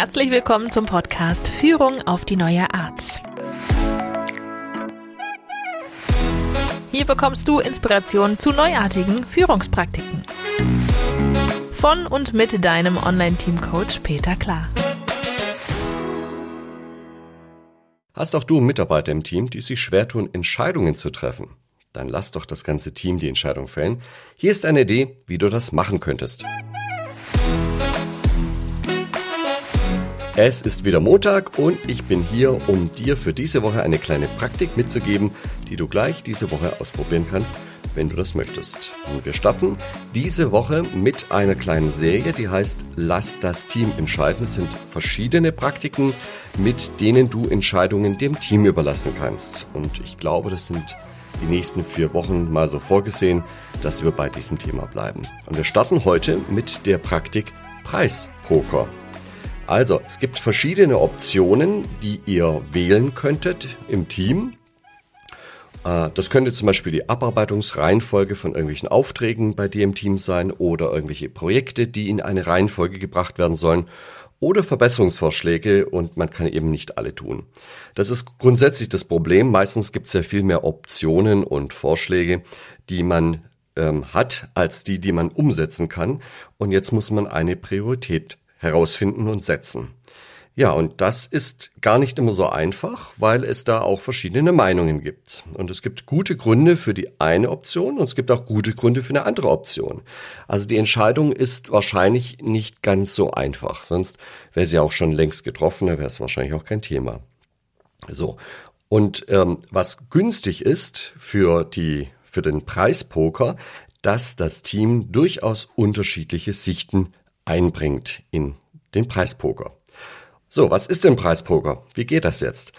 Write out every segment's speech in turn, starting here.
Herzlich willkommen zum Podcast Führung auf die neue Art. Hier bekommst du Inspiration zu neuartigen Führungspraktiken. Von und mit deinem Online-Team-Coach Peter Klar. Hast auch du Mitarbeiter im Team, die sich schwer tun, Entscheidungen zu treffen? Dann lass doch das ganze Team die Entscheidung fällen. Hier ist eine Idee, wie du das machen könntest. Es ist wieder Montag und ich bin hier, um dir für diese Woche eine kleine Praktik mitzugeben, die du gleich diese Woche ausprobieren kannst, wenn du das möchtest. Und wir starten diese Woche mit einer kleinen Serie, die heißt Lass das Team entscheiden. Es sind verschiedene Praktiken, mit denen du Entscheidungen dem Team überlassen kannst. Und ich glaube, das sind die nächsten vier Wochen mal so vorgesehen, dass wir bei diesem Thema bleiben. Und wir starten heute mit der Praktik Preispoker. Also, es gibt verschiedene Optionen, die ihr wählen könntet im Team. Äh, das könnte zum Beispiel die Abarbeitungsreihenfolge von irgendwelchen Aufträgen bei dir im Team sein oder irgendwelche Projekte, die in eine Reihenfolge gebracht werden sollen oder Verbesserungsvorschläge und man kann eben nicht alle tun. Das ist grundsätzlich das Problem. Meistens gibt es ja viel mehr Optionen und Vorschläge, die man ähm, hat, als die, die man umsetzen kann. Und jetzt muss man eine Priorität herausfinden und setzen. Ja, und das ist gar nicht immer so einfach, weil es da auch verschiedene Meinungen gibt. Und es gibt gute Gründe für die eine Option und es gibt auch gute Gründe für eine andere Option. Also die Entscheidung ist wahrscheinlich nicht ganz so einfach, sonst wäre sie auch schon längst getroffen, da wäre es wahrscheinlich auch kein Thema. So. Und ähm, was günstig ist für die für den Preispoker, dass das Team durchaus unterschiedliche Sichten einbringt in den Preispoker. So, was ist denn Preispoker? Wie geht das jetzt?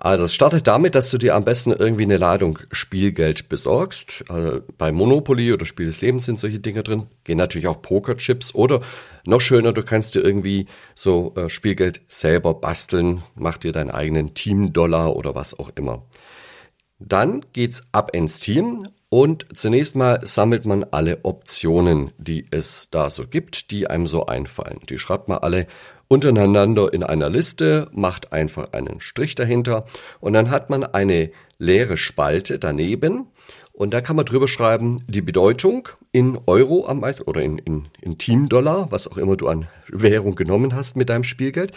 Also es startet damit, dass du dir am besten irgendwie eine Ladung Spielgeld besorgst. Also bei Monopoly oder Spiel des Lebens sind solche Dinge drin. Gehen natürlich auch Pokerchips oder noch schöner, du kannst dir irgendwie so äh, Spielgeld selber basteln, mach dir deinen eigenen Team-Dollar oder was auch immer. Dann geht's ab ins Team und zunächst mal sammelt man alle Optionen, die es da so gibt, die einem so einfallen. Die schreibt man alle untereinander in einer Liste, macht einfach einen Strich dahinter und dann hat man eine leere Spalte daneben und da kann man drüber schreiben, die Bedeutung in Euro am meisten oder in, in, in Team-Dollar, was auch immer du an Währung genommen hast mit deinem Spielgeld.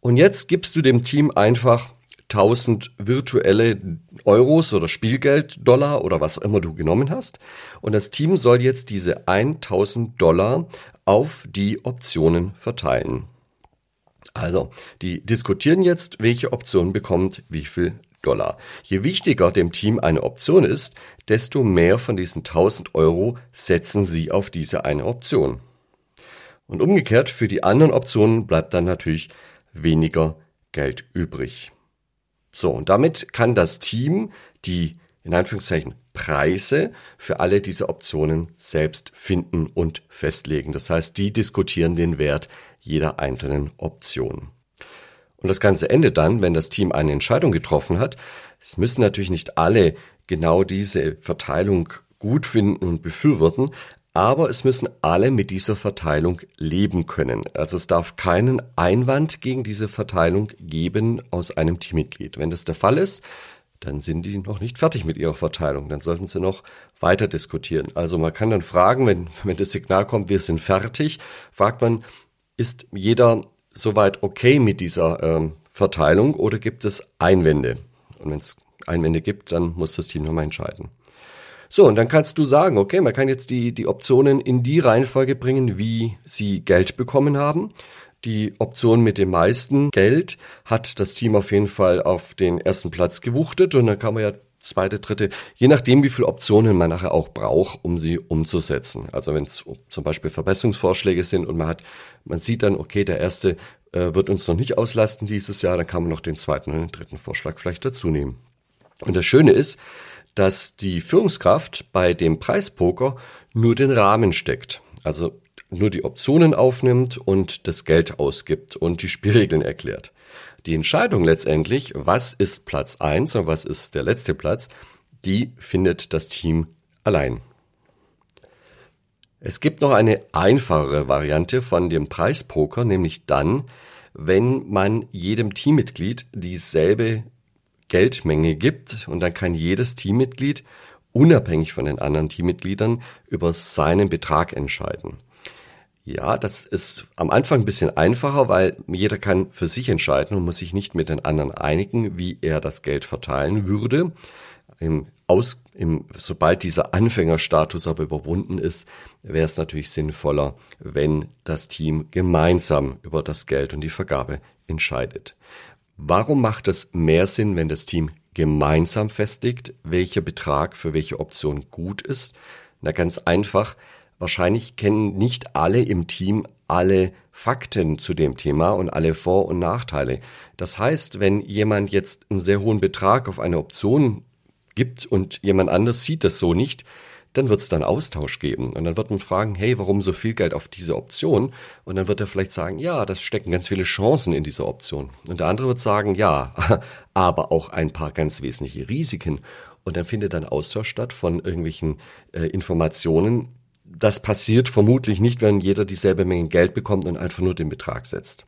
Und jetzt gibst du dem Team einfach 1000 virtuelle Euros oder Spielgeld, Dollar oder was auch immer du genommen hast. Und das Team soll jetzt diese 1000 Dollar auf die Optionen verteilen. Also, die diskutieren jetzt, welche Option bekommt wie viel Dollar. Je wichtiger dem Team eine Option ist, desto mehr von diesen 1000 Euro setzen sie auf diese eine Option. Und umgekehrt, für die anderen Optionen bleibt dann natürlich weniger Geld übrig. So, und damit kann das Team die in Anführungszeichen Preise für alle diese Optionen selbst finden und festlegen. Das heißt, die diskutieren den Wert jeder einzelnen Option. Und das Ganze endet dann, wenn das Team eine Entscheidung getroffen hat. Es müssen natürlich nicht alle genau diese Verteilung gut finden und befürworten, aber es müssen alle mit dieser Verteilung leben können. Also es darf keinen Einwand gegen diese Verteilung geben aus einem Teammitglied. Wenn das der Fall ist, dann sind die noch nicht fertig mit ihrer Verteilung. Dann sollten sie noch weiter diskutieren. Also man kann dann fragen, wenn, wenn das Signal kommt, wir sind fertig, fragt man, ist jeder soweit okay mit dieser ähm, Verteilung oder gibt es Einwände? Und wenn es Einwände gibt, dann muss das Team nochmal entscheiden. So, und dann kannst du sagen, okay, man kann jetzt die, die Optionen in die Reihenfolge bringen, wie sie Geld bekommen haben. Die Option mit dem meisten Geld hat das Team auf jeden Fall auf den ersten Platz gewuchtet und dann kann man ja zweite, dritte, je nachdem, wie viele Optionen man nachher auch braucht, um sie umzusetzen. Also wenn es zum Beispiel Verbesserungsvorschläge sind und man hat, man sieht dann, okay, der erste äh, wird uns noch nicht auslasten dieses Jahr, dann kann man noch den zweiten und den dritten Vorschlag vielleicht dazu nehmen. Und das Schöne ist, dass die Führungskraft bei dem Preispoker nur den Rahmen steckt. Also nur die Optionen aufnimmt und das Geld ausgibt und die Spielregeln erklärt. Die Entscheidung letztendlich, was ist Platz eins und was ist der letzte Platz, die findet das Team allein. Es gibt noch eine einfachere Variante von dem Preispoker, nämlich dann, wenn man jedem Teammitglied dieselbe Geldmenge gibt und dann kann jedes Teammitglied unabhängig von den anderen Teammitgliedern über seinen Betrag entscheiden. Ja, das ist am Anfang ein bisschen einfacher, weil jeder kann für sich entscheiden und muss sich nicht mit den anderen einigen, wie er das Geld verteilen würde. Im Aus, im, sobald dieser Anfängerstatus aber überwunden ist, wäre es natürlich sinnvoller, wenn das Team gemeinsam über das Geld und die Vergabe entscheidet. Warum macht es mehr Sinn, wenn das Team gemeinsam festlegt, welcher Betrag für welche Option gut ist? Na ganz einfach, wahrscheinlich kennen nicht alle im Team alle Fakten zu dem Thema und alle Vor- und Nachteile. Das heißt, wenn jemand jetzt einen sehr hohen Betrag auf eine Option gibt und jemand anders sieht das so nicht, dann wird es dann Austausch geben. Und dann wird man fragen, hey, warum so viel Geld auf diese Option? Und dann wird er vielleicht sagen, ja, das stecken ganz viele Chancen in dieser Option. Und der andere wird sagen, ja, aber auch ein paar ganz wesentliche Risiken. Und dann findet dann Austausch statt von irgendwelchen äh, Informationen. Das passiert vermutlich nicht, wenn jeder dieselbe Menge Geld bekommt und einfach nur den Betrag setzt.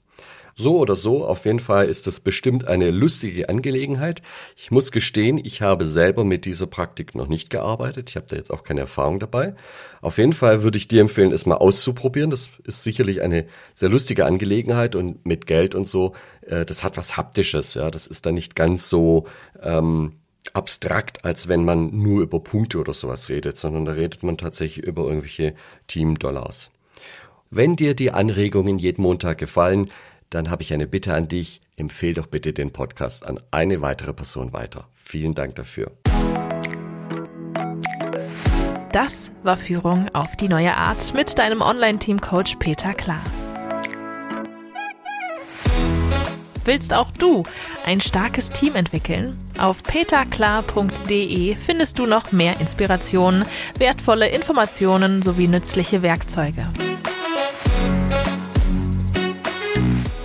So oder so, auf jeden Fall ist das bestimmt eine lustige Angelegenheit. Ich muss gestehen, ich habe selber mit dieser Praktik noch nicht gearbeitet. Ich habe da jetzt auch keine Erfahrung dabei. Auf jeden Fall würde ich dir empfehlen, es mal auszuprobieren. Das ist sicherlich eine sehr lustige Angelegenheit und mit Geld und so, äh, das hat was Haptisches. Ja, das ist dann nicht ganz so ähm, abstrakt, als wenn man nur über Punkte oder sowas redet, sondern da redet man tatsächlich über irgendwelche Team-Dollars. Wenn dir die Anregungen jeden Montag gefallen, dann habe ich eine Bitte an dich. Empfehl doch bitte den Podcast an eine weitere Person weiter. Vielen Dank dafür. Das war Führung auf die neue Art mit deinem Online-Team-Coach Peter Klar. Willst auch du ein starkes Team entwickeln? Auf peterklar.de findest du noch mehr Inspirationen, wertvolle Informationen sowie nützliche Werkzeuge.